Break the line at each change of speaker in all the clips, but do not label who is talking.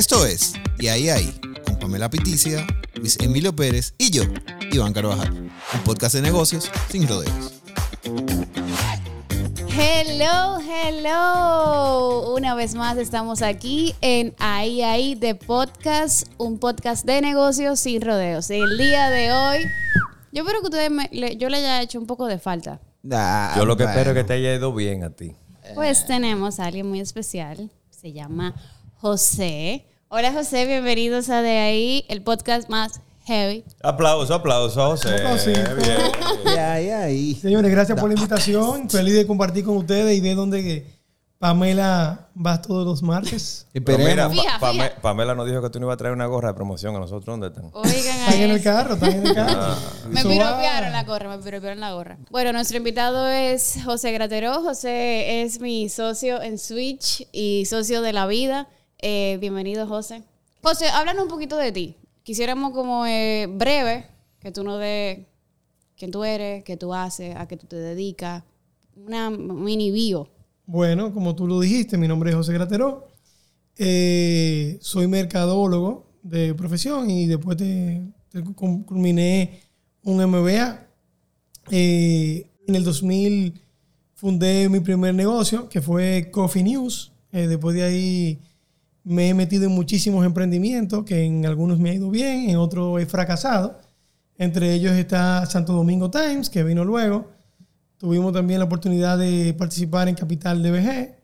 Esto es Y ahí ahí, con Pamela Piticia, Luis Emilio Pérez y yo, Iván Carvajal. Un podcast de negocios sin rodeos.
Hello, hello. Una vez más estamos aquí en Ahí Ahí de Podcast, un podcast de negocios sin rodeos. El día de hoy, yo espero que ustedes me- le- yo le haya hecho un poco de falta.
Ah,
Yo lo que
bueno.
espero es que te haya ido bien a ti.
Pues tenemos a alguien muy especial, se llama José. Hola José, bienvenidos a De Ahí, el podcast más heavy.
Aplauso, aplauso, José. Bien.
Y ahí ahí.
Señores, gracias por la invitación. Feliz de compartir con ustedes y ver dónde que Pamela va todos los martes.
Pero mira.
Fija,
Pa-
fija.
Pame- Pamela nos dijo que tú no ibas a traer una gorra de promoción a nosotros. ¿Dónde están?
Oigan
Están
a
en el carro, están en el carro.
Ah.
Me piropearon la gorra, me piropearon la gorra. Bueno, nuestro invitado es José Grateró. José es mi socio en Switch y socio de la vida. Eh, bienvenido, José. José, háblanos un poquito de ti. Quisiéramos como eh, breve, que tú nos des quién tú eres, qué tú haces, a qué tú te dedicas. Una mini bio.
Bueno, como tú lo dijiste, mi nombre es José Grateró. Eh, soy mercadólogo de profesión y después te, culminé un MBA. Eh, en el 2000 fundé mi primer negocio, que fue Coffee News. Después de ahí me he metido en muchísimos emprendimientos, que en algunos me ha ido bien, en otros he fracasado. Entre ellos está Santo Domingo Times, que vino luego. Tuvimos también la oportunidad de participar en Capital DBG.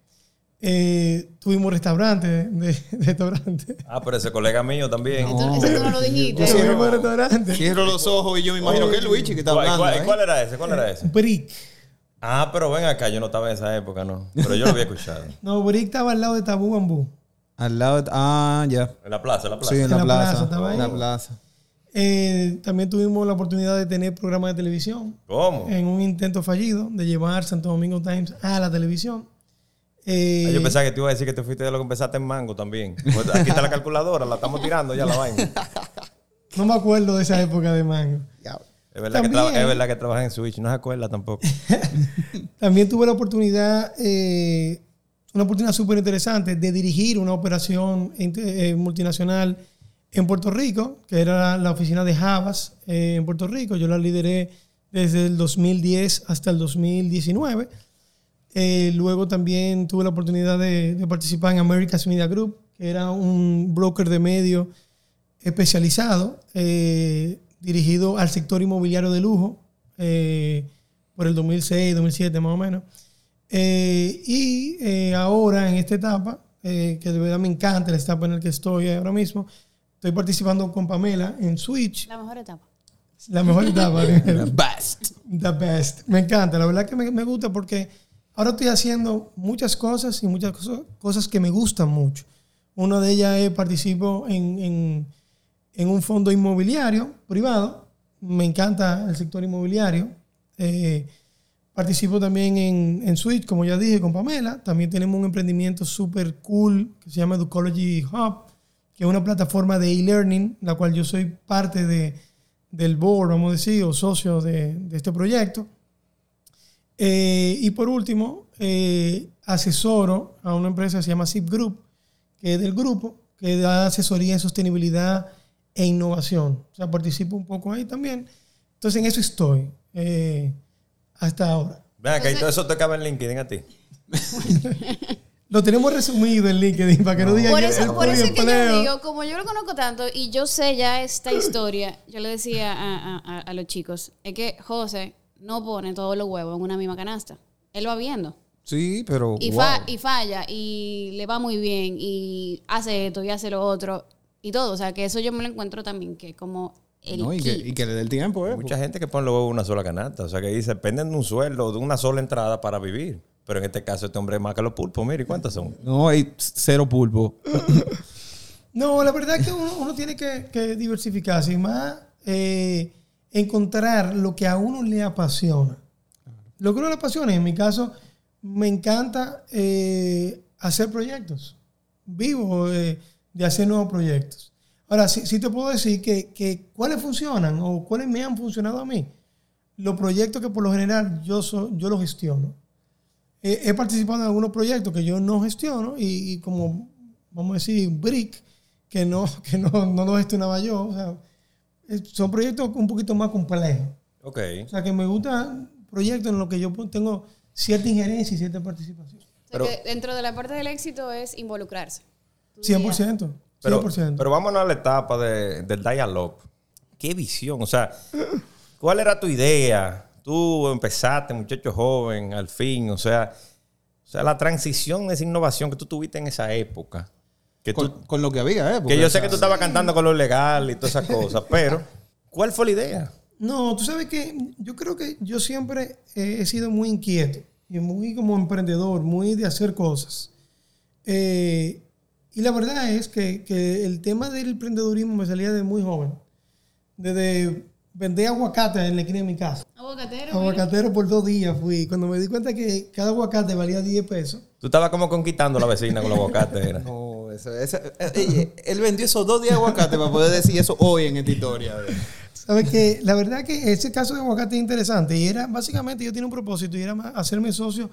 Eh, tuvimos restaurantes, de, de restaurantes.
Ah, pero ese colega mío también.
Eso, eso tú no lo dijiste.
Tuvimos restaurantes.
Cierro los ojos y yo me imagino que es Luigi que está
¿Cuál,
hablando.
cuál-
¿eh?
cuál era ese? ¿Cuál era ese?
Brick.
Ah, pero ven acá, yo no estaba en esa época, ¿no? Pero yo lo había escuchado.
No, Brick estaba al lado de Tabú Bambú.
Al lado. de- Ah, ya.
En la plaza, en la plaza.
Sí, en la,
En la plaza,
en la plaza.
Eh, también tuvimos la oportunidad de tener programas de televisión
¿Cómo?
en un intento fallido de llevar Santo Domingo Times a la televisión. Eh,
Ah, Yo pensaba que te iba a decir que te fuiste de lo que empezaste en Mango también. Pues aquí está la calculadora, la estamos tirando ya la vaina.
no me acuerdo de esa época de Mango.
Es verdad, que,
También.
traba- es verdad que trabajas en Switch, no se acuerda tampoco.
También tuve la oportunidad, eh, una oportunidad súper interesante de dirigir una operación eh, multinacional en Puerto Rico, que era la oficina de Javas eh, en Puerto Rico. Yo la lideré desde el 2010 hasta el 2019. Eh, luego también tuve la oportunidad de, de participar en America's Media Group, que era un broker de medios especializado, eh, dirigido al sector inmobiliario de lujo, eh, por el 2006, 2007 más o menos. Eh, y eh, ahora, en esta etapa, eh, que de verdad me encanta la etapa en la que estoy ahora mismo, estoy participando con Pamela en Switch,
La mejor etapa.
la mejor etapa.
Best.
The best. Me encanta, la verdad que me, me gusta porque ahora estoy haciendo muchas cosas y muchas cosas, cosas que me gustan mucho. Una de ellas es participo en, en- en un fondo inmobiliario privado. Me encanta el sector inmobiliario. Eh, participo también en, en Switch, como ya dije, con Pamela. También tenemos un emprendimiento súper cool que se llama Educology Hub, que es una plataforma de e-learning, la cual yo soy parte de, del board, vamos a decir, o socio de, este proyecto. Eh, y por último, eh, asesoro a una empresa que se llama Zip Group, que es del grupo, que da asesoría en sostenibilidad e innovación. O sea, participo un poco ahí también. Entonces, en eso estoy eh, hasta ahora.
Ven acá, y todo eso te cabe en LinkedIn a ti.
Lo tenemos resumido en LinkedIn para que no, digan
Por
que
eso,
el
por eso es que yo digo, como yo lo conozco tanto y yo sé ya esta historia, yo le decía a, a- a- a los chicos, es que José no pone todos los huevos en una misma canasta. Él va viendo.
Sí, pero.
Y,
wow.
fa- y falla, y le va muy bien, y hace esto, y hace lo otro, y todo. O sea, que eso yo me lo encuentro también, que como el
No, y, que, y que le dé el tiempo, ¿eh?
Mucha gente que pone los huevos en una sola canasta. O sea, que dice, dependen de un sueldo, de una sola entrada para vivir. Pero en este caso, este hombre es más que los pulpos. Mire, ¿cuántas son?
No, hay cero pulpo.
No, la verdad es que uno, uno tiene que, que diversificarse y más eh, encontrar lo que a uno le apasiona. Lo que a uno le apasiona, en mi caso, me encanta eh, hacer proyectos. Vivo eh, de hacer nuevos proyectos. Ahora, sí, sí te puedo decir que, que cuáles funcionan o cuáles me han funcionado a mí. Los proyectos que por lo general yo, so- yo los gestiono. He, he participado en algunos proyectos que yo no gestiono y, y como, vamos a decir, Brick, que no, que no, no lo gestionaba yo. O sea, es- son proyectos un poquito más complejos.
Ok.
O sea, que me gustan proyectos en los que yo tengo cierta injerencia y cierta participación.
O sea
Pero-
que dentro de la parte del éxito es involucrarse. Tú
100%.
Pero,
100%.
pero vámonos a la etapa de, del dial-up. ¿Qué visión? O sea, ¿cuál era tu idea? Tú empezaste, muchacho joven, al fin. O sea, o sea la transición, esa innovación que tú tuviste en esa época. Que, tú-
Con, con lo que había, ¿eh?
que
Porque,
yo
o
sé que tú estabas cantando con lo legal y todas esas cosas, pero ¿cuál fue la idea?
No, tú sabes que yo creo que yo siempre he sido muy inquieto y muy como emprendedor, muy de hacer cosas. Eh, y la verdad es que, que el tema del emprendedurismo me salía de muy joven. Desde vender aguacate en la esquina de mi casa.
Aguacatero. mira.
Aguacatero por dos días fui. Cuando me di cuenta que cada aguacate valía 10 pesos.
Tú estabas como conquistando a la vecina con los aguacates.
No, eso, eso- eh, eh, él vendió esos dos días de aguacate para poder decir eso hoy en esta historia.
Sabes que la verdad que ese caso de aguacate es interesante y era básicamente yo tenía un propósito y era hacerme socio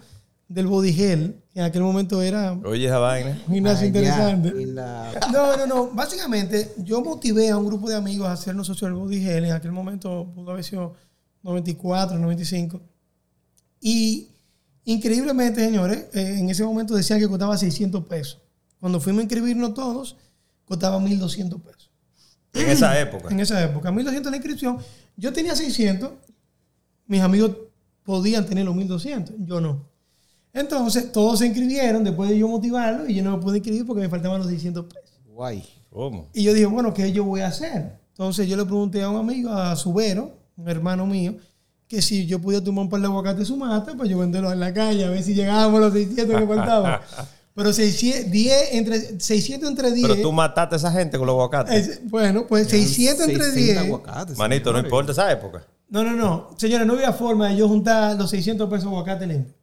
del Body Gel, que en aquel momento era
Oye, esa vaina.
un gimnasio interesante.
La-
No, no, no. Básicamente yo motivé a un grupo de amigos a hacernos socios del Body Gel. En aquel momento pudo haber sido 94, 95. Y increíblemente, señores, eh, en ese momento decían que costaba 600 pesos. Cuando fuimos a inscribirnos todos, costaba 1.200 pesos.
En esa época.
En esa época, 1.200 la inscripción. Yo tenía 600. Mis amigos podían tener los 1.200. Yo no. Entonces, todos se inscribieron después de yo motivarlos y yo no me pude inscribir porque me faltaban los 600 pesos.
Guay.
¿Cómo?
Y yo dije, bueno, ¿qué yo voy a hacer? Entonces yo le pregunté a un amigo, a Subero, un hermano mío, que si yo podía tomar un par de aguacates de su mata, pues yo venderlos en la calle, a ver si llegábamos a los 600 que faltaban. Pero 600, 10, entre, 600 entre 10.
Pero tú mataste a esa gente con los aguacates.
es- bueno, pues 600 entre
600
10.
aguacates.
Manito, no
señores.
importa esa época.
No, no, no. Señores, no había forma de yo juntar los 600 pesos de aguacate limpio.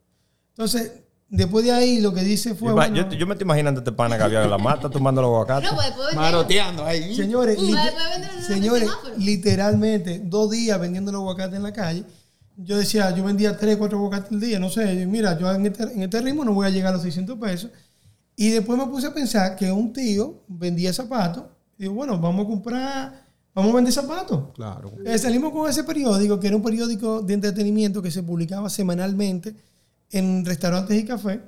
Entonces, después de ahí, lo que dice fue.
Yo, ma-
bueno,
yo, yo me estoy imaginando este pana que había en la mata tomando los aguacates.
No, pues después de
Maroteando ahí.
Señores,
Uh,
literalmente, dos días vendiendo los aguacates en la calle. Yo decía, yo vendía tres, cuatro aguacates al día. No sé, mira, yo en este, en este ritmo no voy a llegar a los 600 pesos. Y después me puse a pensar que un tío vendía zapatos. Y digo, bueno, vamos a comprar, vamos a vender zapatos.
Claro.
Eh, salimos con ese periódico, que era un periódico de entretenimiento que se publicaba semanalmente en restaurantes y cafés.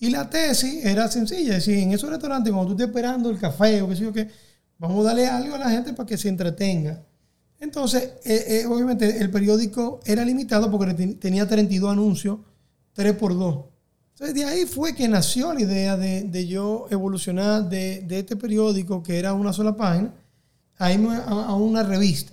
Y la tesis era sencilla, es decir, en esos restaurantes, cuando tú estés esperando el café o qué sé yo qué, vamos a darle algo a la gente para que se entretenga. Entonces, eh, eh, obviamente, el periódico era limitado porque ten- tenía 32 anuncios, 3 por 2. Entonces, de ahí fue que nació la idea de, de yo evolucionar de, de este periódico, que era una sola página, a irme a una revista.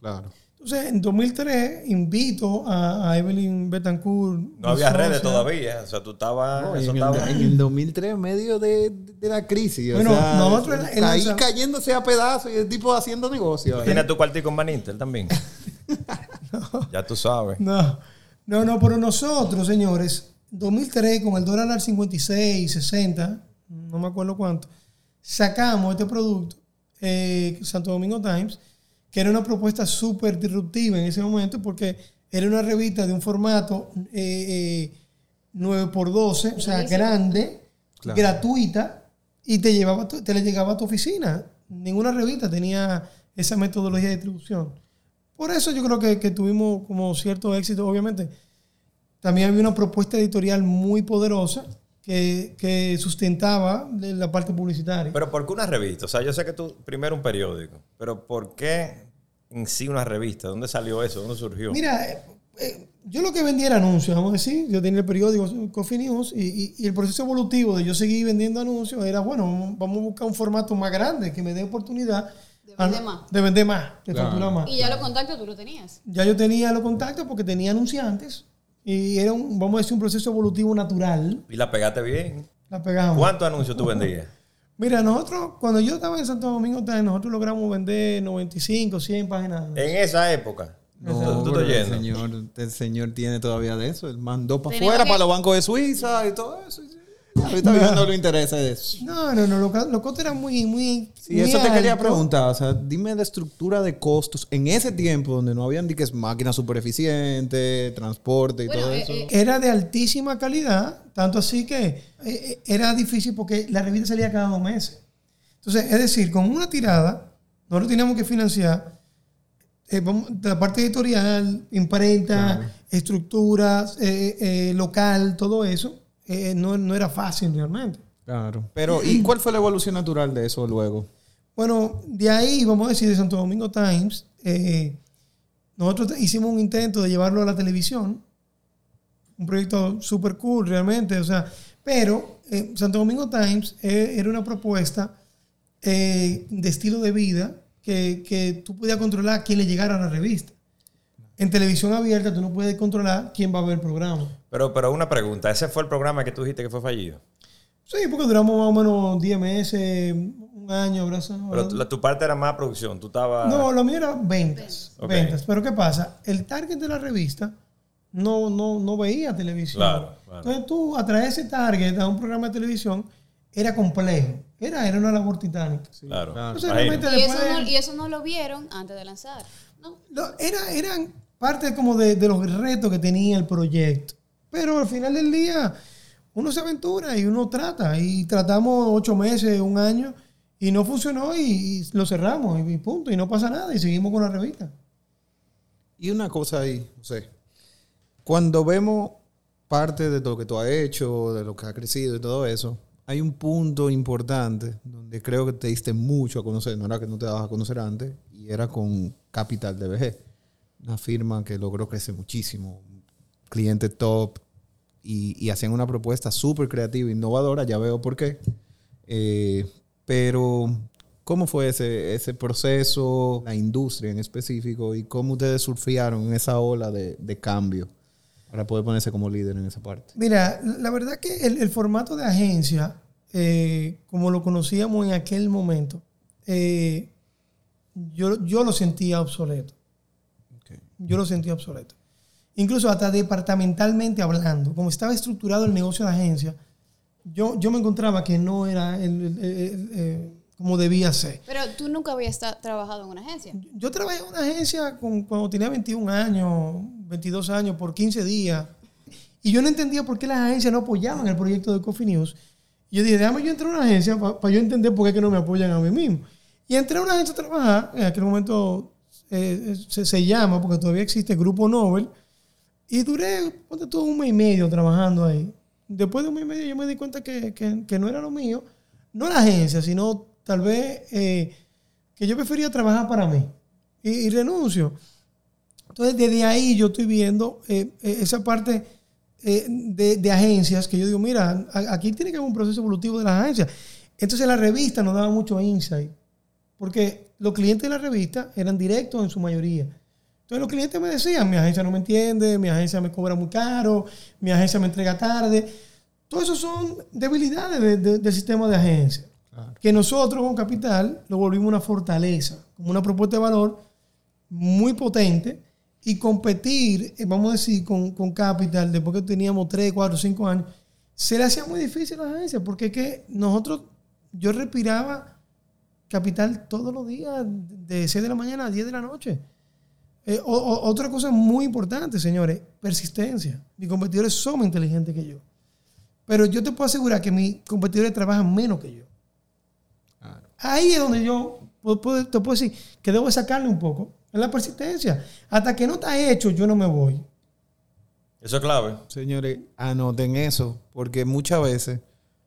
Claro.
Entonces, en 2003, invito a, a Evelyn Betancourt.
No había redes todavía. O sea, tú estabas.
No, en, el,
estaba-
en el 2003, en medio de, de la crisis.
Bueno,
o sea,
nosotros en en
ahí cayéndose a pedazos y el tipo haciendo negocio.
¿Tienes tu cuartico en Banintel también? Ya tú sabes.
No, no, no, pero nosotros, señores, 2003, con el dólar al 56, 60, no me acuerdo cuánto, sacamos este producto, eh, Santo Domingo Times, que era una propuesta súper disruptiva en ese momento porque era una revista de un formato eh, eh, 9x12, o sea, grande,
Claro.
gratuita, y te, llevaba te le llegaba a tu oficina. Ninguna revista tenía esa metodología de distribución. Por eso yo creo que, que tuvimos como cierto éxito, obviamente. También había una propuesta editorial muy poderosa que, que sustentaba la parte publicitaria.
Pero ¿por qué una revista? O sea, yo sé que tú primero un periódico, pero ¿por qué en sí una revista? ¿Dónde salió eso? ¿Dónde surgió?
Mira, eh, eh, yo lo que vendía era anuncios, vamos a decir. Yo tenía el periódico Coffee News y, y- y el proceso evolutivo de yo seguir vendiendo anuncios era, bueno, vamos a buscar un formato más grande que me dé oportunidad
De vender más.
de vender más, de
Claro.
más.
Y ya los contactos tú lo tenías.
Ya yo tenía los contactos porque tenía anunciantes y era un, vamos a decir, un proceso evolutivo natural.
Y la pegaste bien.
La pegamos.
¿Cuántos anuncios tú vendías?
Mira, nosotros, cuando yo estaba en Santo Domingo, nosotros logramos vender 95, 100 páginas.
En esa época.
No,
¿Tú, tú
el señor, el señor tiene todavía de eso. Él mandó para afuera,
que-
para los bancos de Suiza y todo eso. Ahorita no le interesa eso.
No, no, no, los, los costos eran muy, muy.
Sí,
muy
eso te quería preguntar. O sea, dime la estructura de costos en ese tiempo donde no habían diques máquinas super eficientes, transporte y
Bueno,
todo
eh,
eso.
eh,
Era de altísima calidad, tanto así que eh, era difícil porque la revista salía cada dos meses. Entonces, es decir, con una tirada, nosotros teníamos que financiar eh, vamos, la parte editorial, imprenta, estructuras, eh, eh, local, todo eso. Eh, no, no era fácil realmente.
Claro. Pero, ¿y cuál fue la evolución natural de eso luego?
Bueno, de ahí, vamos a decir, de Santo Domingo Times, eh, nosotros hicimos un intento de llevarlo a la televisión. Un proyecto súper cool, realmente. O sea, pero eh, Santo Domingo Times eh, era una propuesta eh, de estilo de vida que, que tú podías controlar quién le llegara a la revista. En televisión abierta tú no puedes controlar quién va a ver el programa.
Pero, pero una pregunta, ¿ese fue el programa que tú dijiste que fue fallido?
Sí, porque duramos más o menos 10 meses, un año, gracias.
Pero tu, la- tu parte era más producción, tú estabas...
No, lo mío era ventas. Ventas. Pero ¿qué pasa? El target de la revista no, no, no veía televisión.
Claro, claro.
Entonces tú atraer ese target a un programa de televisión era complejo. Era, era una labor titánica.
Claro.
Entonces,
Y eso, no, y eso no lo vieron antes de lanzar. ¿no?
Lo- era, eran parte como de, de los retos que tenía el proyecto. Pero al final del día, uno se aventura y uno trata. Y tratamos ocho meses, un año, y no funcionó y, lo cerramos y, punto. Y no pasa nada y seguimos con la revista.
Y una cosa ahí, José. Cuando vemos parte de lo que tú has hecho, de lo que has crecido y todo eso, hay un punto importante donde creo que te diste mucho a conocer. No era que no te dabas a conocer antes, y era con Capital DBG. Una firma que logró crecer muchísimo. Cliente top. Y, y hacían una propuesta súper creativa e innovadora. Ya veo por qué. Eh, pero, ¿cómo fue ese, ese proceso, la industria en específico, y cómo ustedes surfearon en esa ola de, de cambio para poder ponerse como líder en esa parte?
Mira, la verdad que el, el formato de agencia, eh, como lo conocíamos en aquel momento, eh, yo, yo lo sentía obsoleto. Yo lo sentía obsoleto. Incluso hasta departamentalmente hablando, como estaba estructurado el negocio de agencia, yo, yo me encontraba que no era el- el- el- el- eh, como debía ser.
Pero tú nunca habías trabajado en una agencia.
Yo trabajé en una agencia con- cuando tenía 21 años, 22 años, por 15 días. Y yo no entendía por qué las agencias no apoyaban el proyecto de Coffee News. Y yo dije, déjame yo entrar a una agencia para yo entender por qué que no me apoyan a mí mismo. Y entré a una agencia a trabajar, en aquel momento eh, se, se llama, porque todavía existe Grupo Nobel. Y duré, ponte todo un mes y medio trabajando ahí. Después de un mes y medio yo me di cuenta que, que- que no era lo mío. No la agencia, sino tal vez eh, que yo prefería trabajar para mí. Y, renuncio. Entonces, desde ahí yo estoy viendo eh, eh, esa parte eh, de, de agencias que yo digo, mira, aquí tiene que haber un proceso evolutivo de las agencias. Entonces, la revista nos daba mucho insight. Porque los clientes de la revista eran directos en su mayoría. Entonces los clientes me decían, mi agencia no me entiende, mi agencia me cobra muy caro, mi agencia me entrega tarde. Todo eso son debilidades de- de- del sistema de agencia. Que nosotros con Capital lo volvimos una fortaleza, como una propuesta de valor muy potente y competir, eh, vamos a decir, con, con Capital, después que teníamos 3, 4, 5 años, se le hacía muy difícil a la agencia porque es que nosotros, yo respiraba Capital todos los días, de 6 de la mañana a 10 de la noche. Eh, o- o- otra cosa muy importante, señores, persistencia. Mis competidores son más inteligentes que yo. Pero yo te puedo asegurar que mis competidores trabajan menos que yo. Ahí es donde yo puedo- puedo- te puedo decir que debo sacarle un poco. Es la persistencia. Hasta que no está hecho, yo no me voy.
Eso es clave.
Señores, anoten eso, porque muchas veces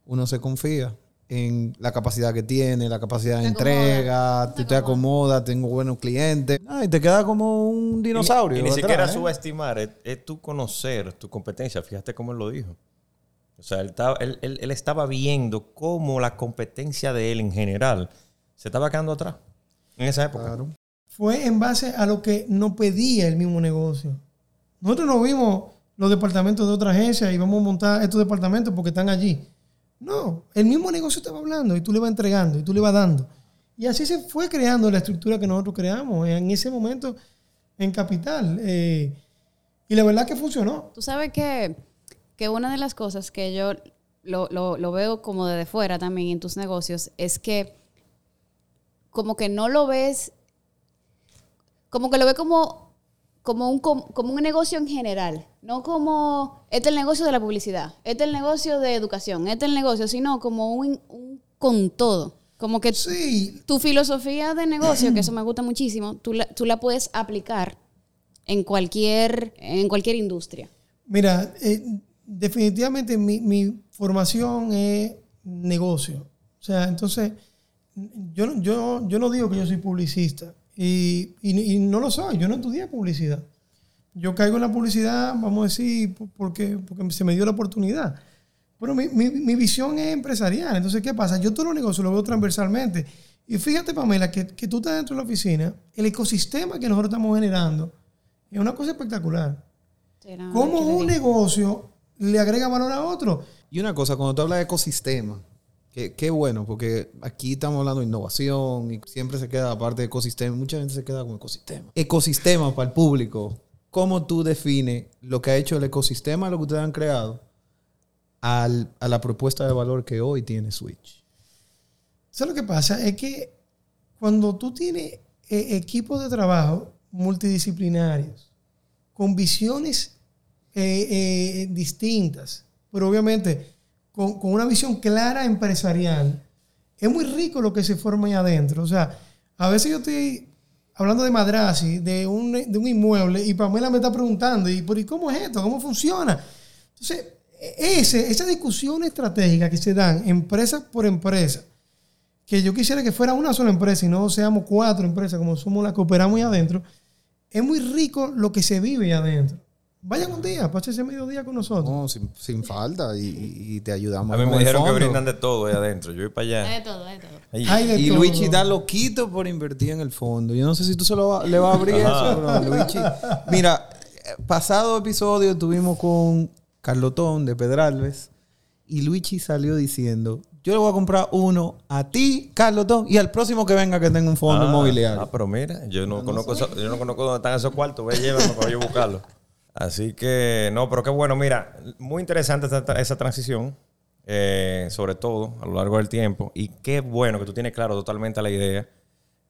uno se confía en la capacidad que tiene, la capacidad de
Te acomoda,
entrega,
te
tú te acomodas, tengo buenos clientes. Ay, te queda como un dinosaurio.
Y, y ni
atrás,
siquiera
¿eh?
subestimar, es, es tu conocer tu competencia. Fíjate cómo él lo dijo. O sea, él estaba, él, él- él estaba viendo cómo la competencia de él en general se estaba quedando atrás en esa época.
Claro.
Fue en base a lo que nos pedía el mismo negocio. Nosotros no vimos los departamentos de otra agencia y vamos a montar estos departamentos porque están allí. No, el mismo negocio estaba hablando y tú le vas entregando y tú le vas dando. Y así se fue creando la estructura que nosotros creamos en ese momento en Capital. Eh, y la verdad que funcionó.
Tú sabes que, que una de las cosas que yo lo, lo- lo veo como desde fuera también en tus negocios es que como que no lo ves, como que lo ves como, como, un, com- como un negocio en general, no como, este es el negocio de la publicidad, este es el negocio de educación, este es el negocio, sino como un, un con todo. Como que
Sí,
tu filosofía de negocio, que eso me gusta muchísimo, tú la, tú la puedes aplicar en cualquier, en cualquier industria.
Mira, eh, definitivamente mi, mi formación es negocio. O sea, entonces, yo, yo, yo no digo que yo soy publicista y, y- y no lo soy, yo no estudié publicidad. Yo caigo en la publicidad, vamos a decir, po- porque, porque se me dio la oportunidad. Pero mi, mi- mi visión es empresarial. Entonces, ¿qué pasa? Yo todos los negocios los veo transversalmente. Y fíjate, Pamela, que, que tú estás dentro de la oficina, el ecosistema que nosotros estamos generando es una cosa espectacular. ¿Cómo un negocio le agrega valor a otro?
Y una cosa, cuando tú hablas de ecosistema, qué bueno, porque aquí estamos hablando de innovación y siempre se queda aparte de ecosistema. Mucha gente se queda con ecosistema. Ecosistema para el público. ¿Cómo tú defines lo que ha hecho el ecosistema, lo que ustedes han creado, a la propuesta de valor que hoy tiene Switch?
¿Sabes lo que pasa? Es que cuando tú tienes eh, equipos de trabajo multidisciplinarios, con visiones eh, eh, distintas, pero obviamente con, con una visión clara empresarial, es muy rico lo que se forma ahí adentro. O sea, a veces yo estoy hablando de Madrasi, de un, de un inmueble, y Pamela me está preguntando, ¿y, ¿y cómo es esto? ¿Cómo funciona? Entonces, ese, esa discusión estratégica que se dan empresa por empresa, que yo quisiera que fuera una sola empresa y no seamos cuatro empresas como somos las que operamos ahí adentro, es muy rico lo que se vive ahí adentro. Vayan un día, pasen ese mediodía con nosotros.
No, sin, sin falta y, te ayudamos.
A mí me dijeron que brindan de todo ahí adentro. Yo voy para allá.
de todo, de todo.
De
Y
todo.
Luigi da loquito por invertir en el fondo. Yo no sé si tú se lo va- le vas a abrir eso, bro, Luigi. Mira, eh, pasado episodio estuvimos con Carlotón de Pedralbes y Luigi salió diciendo, yo le voy a comprar uno a ti, Carlotón, y al próximo que venga que tenga un fondo
Ah,
inmobiliario.
Ah, pero mira, yo no, conozco eso- yo no conozco dónde están esos cuartos. Ve, llévame para yo buscarlos. Así que, no, pero qué bueno. Mira, muy interesante esta- esa transición, eh, sobre todo a lo largo del tiempo. Y qué bueno que tú tienes claro totalmente la idea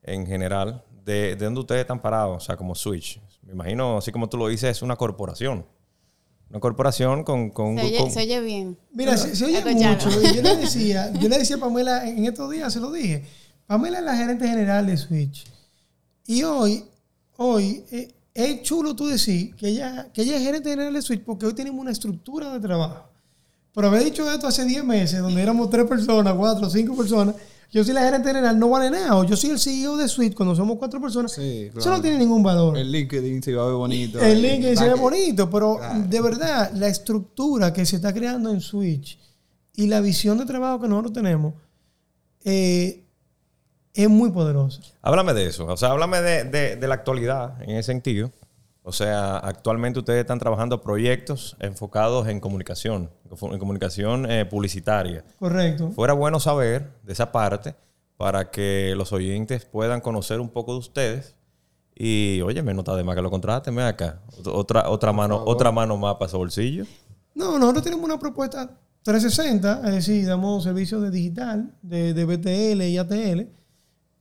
en general de, de dónde ustedes están parados, o sea, como Switch. Me imagino, así como tú lo dices, es una corporación. Una corporación con... con,
Se oye,
con-
se oye bien.
Mira, se, se oye mucho. y Yo le decía, yo le decía a Pamela en estos días, se lo dije. Pamela es la gerente general de Switch. Y hoy, hoy, eh, es chulo tú decir que ella, que ella es gerente general de Switch porque hoy tenemos una estructura de trabajo. Pero haber dicho esto hace 10 meses, donde éramos tres personas, cuatro, cinco personas, yo soy la gerente general, no vale nada. O yo soy el CEO de Switch cuando somos cuatro personas.
Sí,
Eso no tiene ningún valor.
El LinkedIn se va a ver bonito.
El link se ve bonito, pero de verdad, la estructura que se está creando en Switch y la visión de trabajo que nosotros tenemos eh, es muy poderosa.
Háblame de eso. O sea, háblame de, de- de la actualidad en ese sentido. O sea, actualmente ustedes están trabajando proyectos enfocados en comunicación, en comunicación eh, publicitaria.
Correcto.
Fuera bueno saber de esa parte para que los oyentes puedan conocer un poco de ustedes. Y, oye, me nota de más que lo contraten, ven acá. Ot- Otra, otra, mano, otra mano más para su bolsillo.
No, nosotros tenemos una propuesta 360, es decir, damos servicios de digital, de, de BTL y ATL,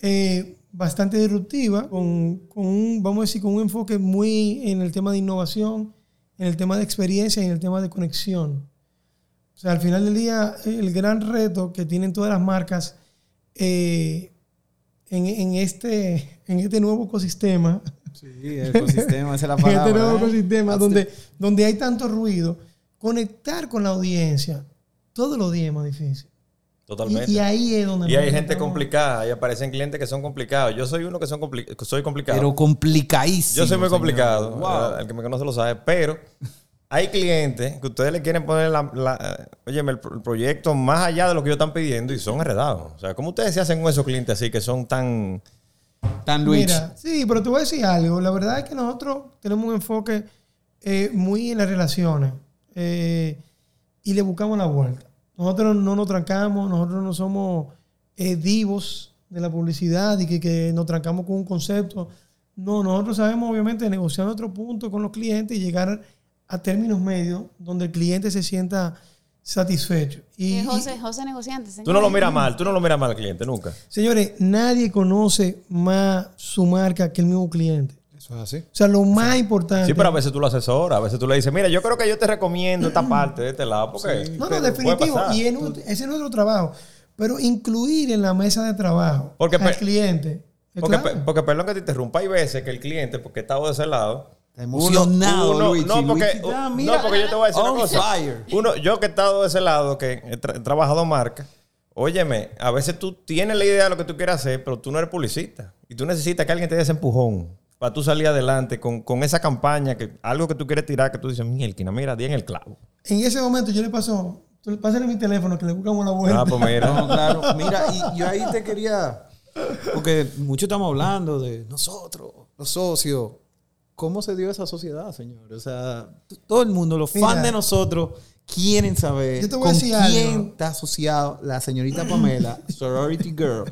eh, bastante disruptiva, con, con un, vamos a decir, con un enfoque muy en el tema de innovación, en el tema de experiencia y en el tema de conexión. O sea, al final del día, el gran reto que tienen todas las marcas eh, en, en este, en este nuevo ecosistema,
Sí, el ecosistema, esa es la
en
palabra.
este nuevo
¿eh?
ecosistema donde, donde hay tanto ruido, conectar con la audiencia todos los días es más difícil.
Totalmente.
Y, y ahí es donde
Y hay gente
estamos.
complicada, ahí aparecen clientes que son complicados. Yo soy uno que son compli- soy complicado.
Pero complicadísimo.
Yo soy muy
señor.
complicado,
Wow.
el que me conoce lo sabe, pero hay clientes que ustedes le quieren poner la, la- óyeme, el, pro- el proyecto más allá de lo que ellos están pidiendo y son enredados. O sea, ¿cómo ustedes se hacen con esos clientes así que son tan...
Tan Luigi.
Mira, sí, pero te voy a decir algo. La verdad es que nosotros tenemos un enfoque eh, muy en las relaciones eh, y le buscamos la vuelta. Nosotros no nos trancamos, nosotros no somos eh, divos de la publicidad y que, que nos trancamos con un concepto. No, nosotros sabemos obviamente negociar nuestro punto con los clientes y llegar a términos medios donde el cliente se sienta satisfecho. Y,
Eh,
y-
José, José negociante, señor.
Tú no lo miras mal, tú no lo miras mal al cliente, nunca.
señores, nadie conoce más su marca que el mismo cliente.
Eso es así.
O sea, lo más importante.
Sí, pero a veces tú lo asesoras, a veces tú le dices, mira, yo creo que yo te recomiendo esta parte de este lado, porque
No, no, definitivo. Y ese es nuestro trabajo. pero incluir en la mesa de trabajo
Porque
al cliente.
Porque, porque perdón que te interrumpa, hay veces que el cliente, porque he estado de ese lado,
Está emocionado,
uno-
Luigi.
no, porque,
Luigi está,
no,
mira,
porque yo te voy a decir una cosa.
fire.
Uno, yo que he estado de ese lado, que he, tra- he trabajado marca, óyeme, a veces tú tienes la idea de lo que tú quieres hacer, pero tú no eres publicista. Y tú necesitas que alguien te dé ese empujón para tú salir adelante con, con esa campaña, que algo que tú quieres tirar, que tú dices, mielquina, mira, di en el clavo.
En ese momento yo le paso, tú- pásale mi teléfono que le buscamos la vuelta.
Ah, pues mira.
No, claro. Mira, y yo ahí te quería. Porque mucho estamos hablando de nosotros, los socios. ¿Cómo se dio esa sociedad, señor? O sea, todo el mundo, los
Mira.
fans de nosotros, quieren saber
Yo te voy a
con
decir
quién
algo.
está asociado la señorita Pamela, sorority girl.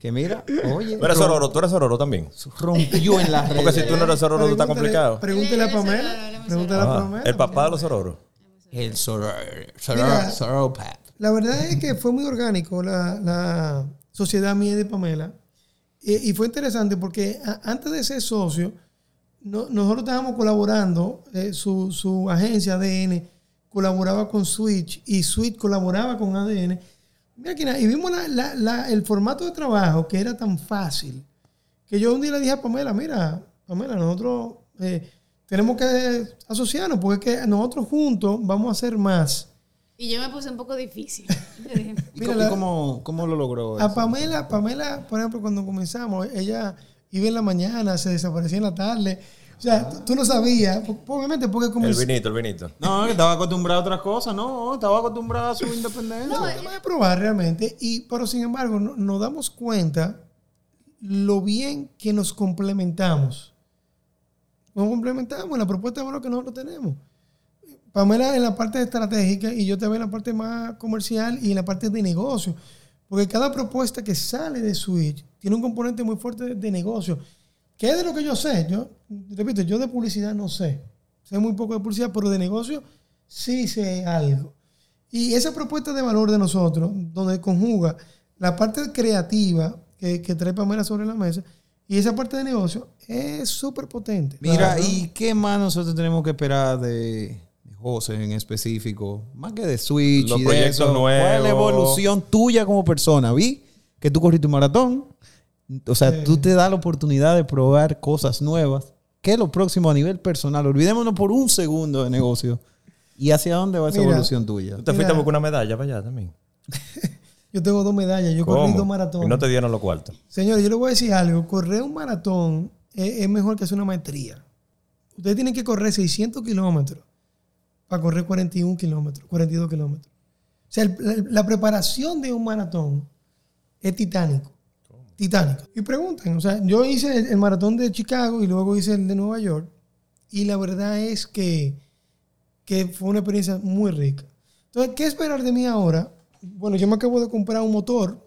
Que mira, oye,
Tú eres sororo, tú eres sororo también.
rompió en las redes.
Porque si tú no eres sororo, tú estás complicado.
Pregúntale a Pamela. Pregúntale a Pamela.
el papá de los sororos.
El soror,
Mira.
soror, soropath.
La verdad es que fue muy orgánico la, la sociedad mía de Pamela. Y, y fue interesante porque a- antes de ser socio, no- nosotros estábamos colaborando, eh, su, su agencia ADN colaboraba con Switch y Switch colaboraba con ADN. Mira nada, y vimos la- la- la- el formato de trabajo que era tan fácil que yo un día le dije a Pamela, mira, Pamela, nosotros eh, tenemos que asociarnos porque es que nosotros juntos vamos a hacer más.
Y yo me puse un poco difícil.
¿Y
Mira,
cómo,
la-
cómo- cómo lo logró?
A
eso?
Pamela, Pamela, por ejemplo, cuando comenzamos, ella iba en la mañana, se desaparecía en la tarde. O sea, tú, tú no sabías, obviamente porque
El
comenzó.
vinito, el vinito.
No, que estaba acostumbrado a otras cosas, no, estaba acostumbrado a su independencia.
No, vamos a probar realmente. Y, pero sin embargo, no- nos damos cuenta lo bien que nos complementamos. Nos complementamos en la propuesta de valor que nosotros tenemos. Pamela en la parte estratégica y yo te veo en la parte más comercial y en la parte de negocio. Porque cada propuesta que sale de Switch tiene un componente muy fuerte de, de negocio. Que es de lo que yo sé. Yo, repito, yo de publicidad no sé. Sé muy poco de publicidad, pero de negocio sí sé algo. Y esa propuesta de valor de nosotros, donde conjuga la parte creativa que, que trae Pamela sobre la mesa y esa parte de negocio, es súper potente.
Mira. ¿y qué más nosotros tenemos que esperar de, José en específico? Más que de Switch
Los
y de
proyectos
eso. ¿Cuál es la
nuevos.
evolución tuya como persona? Vi que tú corriste un maratón. O sea,
Sí.
tú te das la oportunidad de probar cosas nuevas. ¿Qué es lo próximo a nivel personal? Olvidémonos por un segundo de negocio. ¿Y hacia dónde va esa
Mira,
evolución tuya?
Tú te fuiste a buscar una medalla para allá también.
Yo tengo dos medallas, yo corrí
¿Cómo?
dos maratones.
Y no te dieron los cuartos.
Señores, yo les voy a decir algo. Correr un maratón es, es mejor que hacer una maestría. Ustedes tienen que correr 600 kilómetros para correr 41 kilómetros, 42 kilómetros. O sea, el- la, la preparación de un maratón es titánico. Titánico. Y preguntan, o sea, yo hice el, el maratón de Chicago y luego hice el de Nueva York. Y la verdad es que, que fue una experiencia muy rica. Entonces, ¿qué esperar de mí ahora? Bueno, yo me acabo de comprar un motor.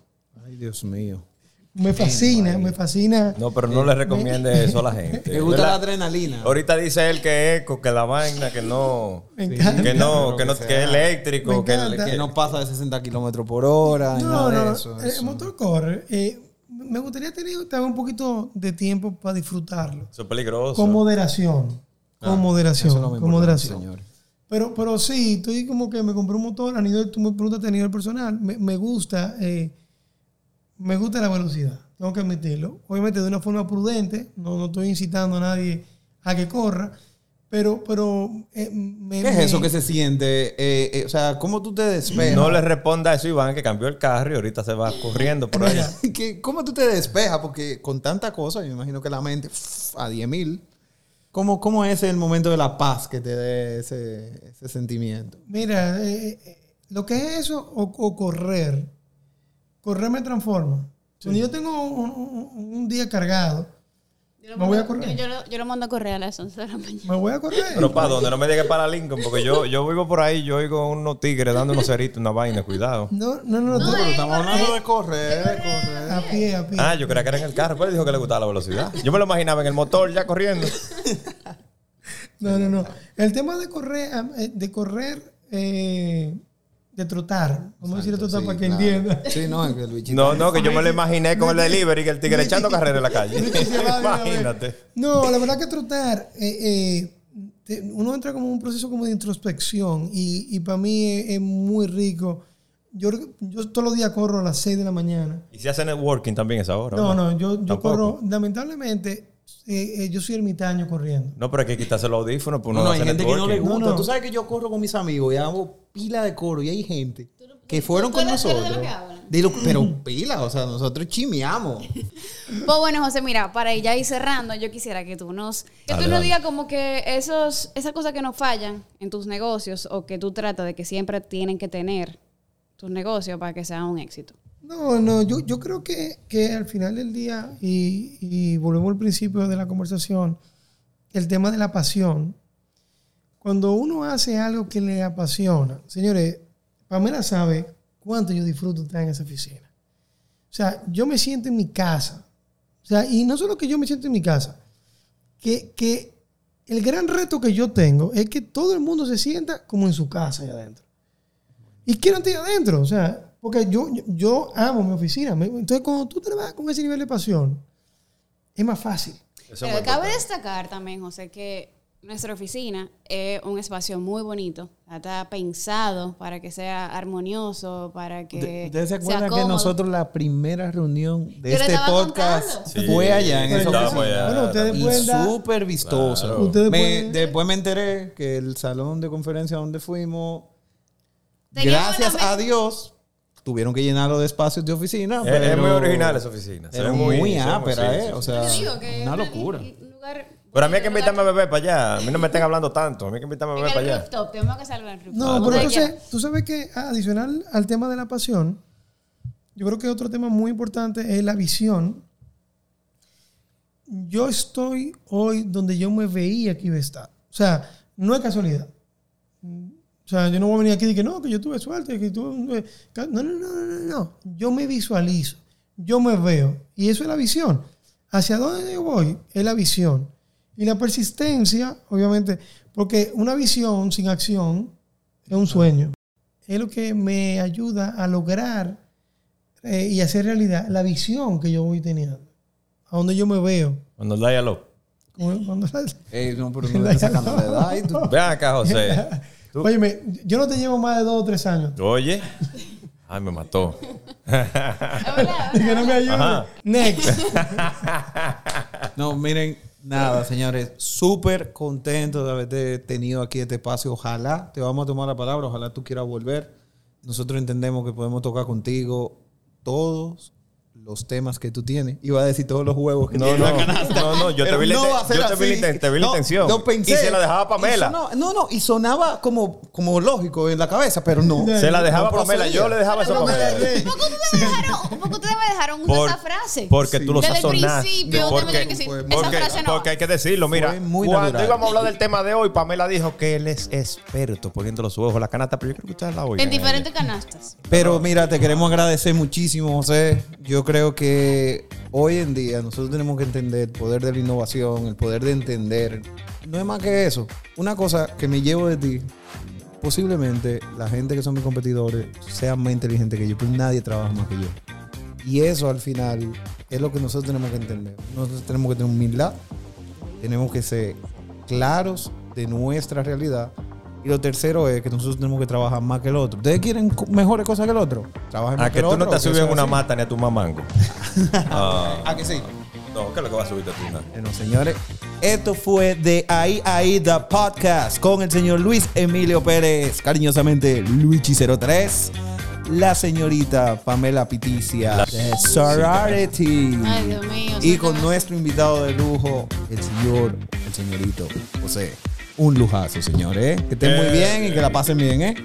Ay, Dios mío.
Me fascina, me fascina.
No, pero no le recomiende eso a la gente.
Me gusta la adrenalina.
Ahorita dice él que es eco, que la vaina, que no,
Me encanta.
que no, que no,
que
que es eléctrico,
Me
que,
no pasa de 60 kilómetros por hora.
No,
nada de
no,
eso.
el
Eso.
motor corre. Eh, me gustaría tener un poquito de tiempo para disfrutarlo.
eso es peligroso.
Con moderación. Con
Ah,
moderación. con moderación.
señor.
Pero, pero sí, estoy como que me compré un motor a nivel, tú me preguntas a nivel personal, me, me gusta, eh, me gusta la velocidad, tengo que admitirlo. Obviamente de una forma prudente, no, no estoy incitando a nadie a que corra, pero, pero eh, me,
¿Qué es
me-
eso que se siente? Eh, eh, o sea, ¿cómo tú te despejas?
No le responda a eso, Iván, que cambió el carro y ahorita se va corriendo por ahí.
Mira,
¿Qué- ¿Cómo tú te despejas? Porque con tanta cosa, yo me imagino que la mente a 10 mil. ¿Cómo, ¿Cómo es el momento de la paz que te dé ese, ese sentimiento?
Mira, lo que es eso o, o correr, correr me transforma. Cuando yo tengo un, un- un día cargado,
Yo lo
Me voy a
mando-
correr.
Yo, yo lo, yo lo mando a correr a las 11 de la mañana.
me voy a correr.
Pero para dónde, no me digas para Lincoln, porque yo, yo vivo por ahí, yo oigo unos tigres dando unos ceritos, una vaina, cuidado.
no, no, no, no,
Pero estamos hablando de correr, de correr.
a pie, a pie.
Ah, yo creía que era en el carro, pero dijo que le gustaba la velocidad. Yo me lo imaginaba en el motor ya corriendo.
No, no, no. El tema de correr, eh, de correr, eh, de trotar, vamos a decir trotar
Sí,
para que
claro.
entienda.
Sí, no, es que Luigi.
No, no, que yo me lo imaginé con el delivery, que el tigre echando carrera en la calle. Imagínate.
No, la verdad que trotar, eh, eh, te- uno entra como en un proceso como de introspección y, y para mí es, es muy rico yo, yo todos los días corro a las 6 de la mañana.
Y se hace networking también esa hora.
No,
¿o
no, yo, yo corro, lamentablemente, eh, eh, yo soy ermitaño corriendo.
No, pero hay que quitarse los audífonos, pues
No, no, hay gente que no le gusta.
No, no.
Tú sabes que yo corro con mis amigos y hago pila de coro y hay gente que fueron con
de
nosotros.
lo que hablan.
De lo- pero pila, o sea, nosotros chimeamos.
Pues bueno, José, mira, para ya ir cerrando, yo quisiera que tú nos, que
Dale,
tú nos digas como que esos, esas cosas que nos fallan en tus negocios o que tú tratas de que siempre tienen que tener tus negocios para que sean un éxito.
No, no, yo, yo creo que, que al final del día, y, volvemos al principio de la conversación, el tema de la pasión. Cuando uno hace algo que le apasiona, señores, Pamela sabe cuánto yo disfruto estar en esa oficina. O sea, yo me siento en mi casa. O sea, y no solo que yo me siento en mi casa, que, que el gran reto que yo tengo es que todo el mundo se sienta como en su casa allá adentro. Y quiero estar ahí adentro, o sea, porque yo, yo, amo mi oficina. Entonces, cuando tú trabajas con ese nivel de pasión, es más fácil.
Eso
Pero cabe destacar también, José, que nuestra oficina es un espacio muy bonito. Está pensado para que sea armonioso, para que
¿Ustedes se
sea
acuerdan que nosotros la primera reunión de
Yo
este podcast.
Sí,
fue allá en esa oficina?
allá.
Bueno, ustedes
Y
pueden dar...
súper vistosa.
Claro.
Ustedes
Me-
pueden-
Después me enteré que el salón de conferencia donde fuimos, gracias a Dios, tuvieron que llenarlo de espacios de oficina.
Es, es muy original esa oficina. Ve
muy,
ve
ápera,
sí,
¿eh?
sí,
O
sí.
sea,
Yo digo que
una
es
locura.
lugar
Pero a mí hay que invitarme a beber para allá. A mí no me estén hablando tanto. A mí hay que invitarme a beber para allá.
tenemos que salir al rooftop.
No,
Donde
pero entonces, tú sabes que adicional al tema de la pasión, yo creo que otro tema muy importante es la visión. Yo estoy hoy donde yo me veía que iba a estar. O sea, no es casualidad. O sea, yo no voy a venir aquí y que no, que yo tuve suerte, que tuve... No, no, no, no, no, no. Yo me visualizo, yo me veo. Y eso es la visión. Hacia dónde yo voy es la visión. Y la persistencia, obviamente, porque una visión sin acción es un sueño. Es lo que me ayuda a lograr eh, y hacer realidad la visión que yo voy teniendo. A donde yo me veo.
Cuando el diálogo.
Cuando- cuando la-
Ey, no, pero no le estás sacando la edad. y tú-
Ven acá, José. Tú-
Óyeme, yo no te llevo más de dos o tres años.
Oye. Ay, me mató.
Que no me ayude.
Ajá.
Next.
No, miren, nada, señores, súper contento de haberte tenido aquí este espacio. Ojalá te vamos a tomar la palabra, ojalá tú quieras volver. Nosotros entendemos que podemos tocar contigo todos los temas que tú tienes. Iba a decir todos los huevos que
No,
tienes
no,
en la canasta.
no, no, yo te vi la
no
yo te vi te vi la
No,
intención.
yo pensé-
Y se la dejaba Pamela.
sonaba- no, no, y sonaba como, como lógico en la cabeza, pero no.
Se la dejaba a
No
Pamela. Yo le dejaba eso a Pamela.
¿Por qué ustedes me dejaron, por qué ustedes me dejaron usar
Por-
esa frase?
Porque tú lo
Desde el
sazonaste.
principio usted me
porque,
tiene que decir,
fue-
esa
porque-
frase no.
porque hay que decirlo. Mira,
Fue muy
cuando
natural.
íbamos a hablar del tema de hoy, Pamela dijo que él es experto poniendo los huevos en la canasta, pero yo quiero escucharla hoy.
en diferentes canastas.
Pero mira, te queremos agradecer muchísimo, José. Yo creo que hoy en día nosotros tenemos que entender el poder de la innovación, el poder de entender. No es más que eso. Una cosa que me llevo de ti, posiblemente la gente que son mis competidores sean más inteligentes que yo, pero nadie trabaja más que yo. Y eso al final es lo que nosotros tenemos que entender. Nosotros tenemos que tener humildad, tenemos que ser claros de nuestra realidad. Y lo tercero es que nosotros tenemos que trabajar más que el otro. ¿Ustedes quieren mejores cosas que el otro? Trabajen más
A que
el
tú no te has subido en una
así.
mata ni a tu mamango. Ah,
¿A que sí?
no, ¿qué es lo que vas a subirte tú? nada?
Bueno, señores, esto fue de Ahí Ahí The Podcast con el señor Luis Emilio Pérez, cariñosamente Luigi03, la señorita Pamela Piticia de Sorority
Ay, Dios mío.
y con nuestro invitado de lujo, el señor, el señorito José. Un lujazo, señores. ¿eh? Que estén muy
Eh.
bien y que la pasen bien, ¿eh?